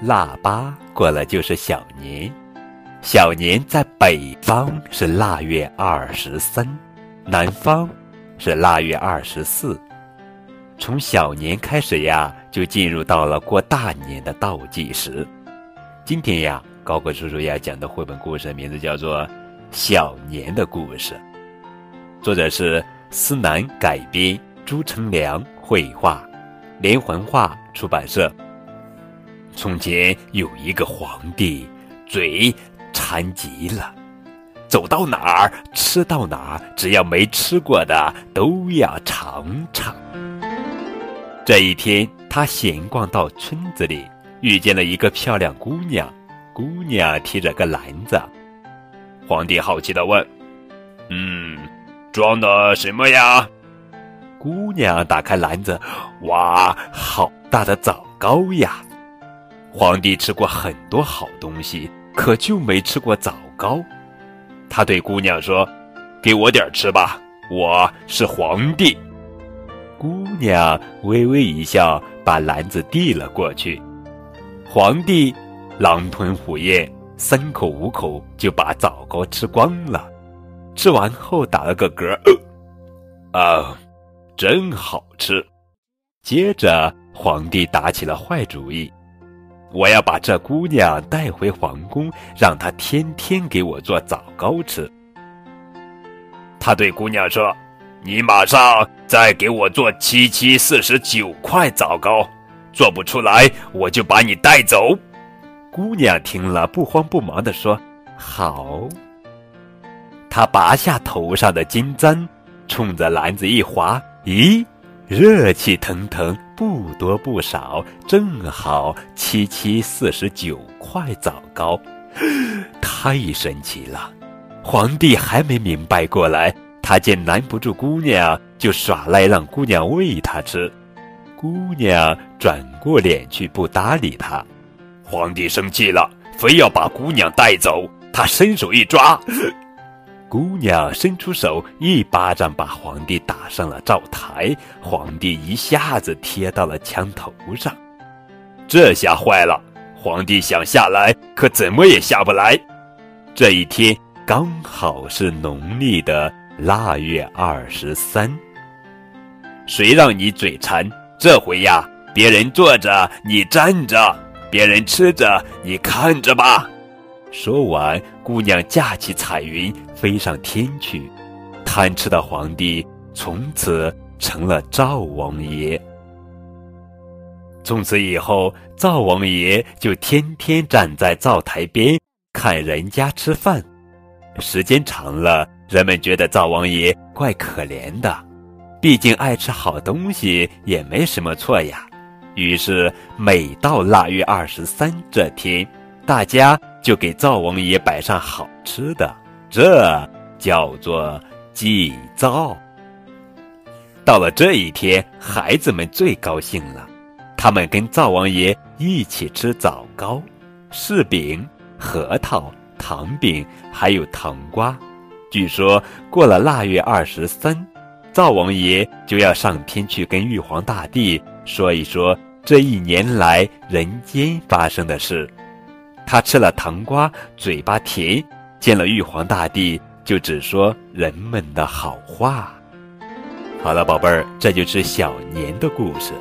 腊八过了就是小年，小年在北方是腊月二十三，南方是腊月二十四。从小年开始呀，就进入到了过大年的倒计时。今天呀，高个叔叔要讲的绘本故事名字叫做《小年的故事》，作者是思南改编，朱成良绘画，连环画出版社。从前有一个皇帝，嘴馋极了，走到哪儿吃到哪儿，只要没吃过的都要尝尝。这一天，他闲逛到村子里，遇见了一个漂亮姑娘。姑娘提着个篮子，皇帝好奇地问：“嗯，装的什么呀？”姑娘打开篮子，哇，好大的枣糕呀！皇帝吃过很多好东西，可就没吃过枣糕。他对姑娘说：“给我点吃吧，我是皇帝。”姑娘微微一笑，把篮子递了过去。皇帝狼吞虎咽，三口五口就把枣糕吃光了。吃完后打了个嗝，啊，真好吃。接着，皇帝打起了坏主意：“我要把这姑娘带回皇宫，让她天天给我做枣糕吃。”他对姑娘说。你马上再给我做七七四十九块枣糕，做不出来我就把你带走。姑娘听了，不慌不忙地说：“好。”她拔下头上的金簪，冲着篮子一划，咦，热气腾腾，不多不少，正好七七四十九块枣糕，太神奇了！皇帝还没明白过来。他见拦不住姑娘，就耍赖让姑娘喂他吃。姑娘转过脸去不搭理他。皇帝生气了，非要把姑娘带走。他伸手一抓，姑娘伸出手，一巴掌把皇帝打上了灶台。皇帝一下子贴到了墙头上。这下坏了，皇帝想下来，可怎么也下不来。这一天刚好是农历的。腊月二十三，谁让你嘴馋？这回呀，别人坐着你站着，别人吃着你看着吧。说完，姑娘架起彩云飞上天去。贪吃的皇帝从此成了灶王爷。从此以后，灶王爷就天天站在灶台边看人家吃饭，时间长了。人们觉得灶王爷怪可怜的，毕竟爱吃好东西也没什么错呀。于是每到腊月二十三这天，大家就给灶王爷摆上好吃的，这叫做祭灶。到了这一天，孩子们最高兴了，他们跟灶王爷一起吃枣糕、柿饼、核桃、糖饼，还有糖瓜。据说过了腊月二十三，灶王爷就要上天去跟玉皇大帝说一说这一年来人间发生的事。他吃了糖瓜，嘴巴甜；见了玉皇大帝，就只说人们的好话。好了，宝贝儿，这就是小年的故事。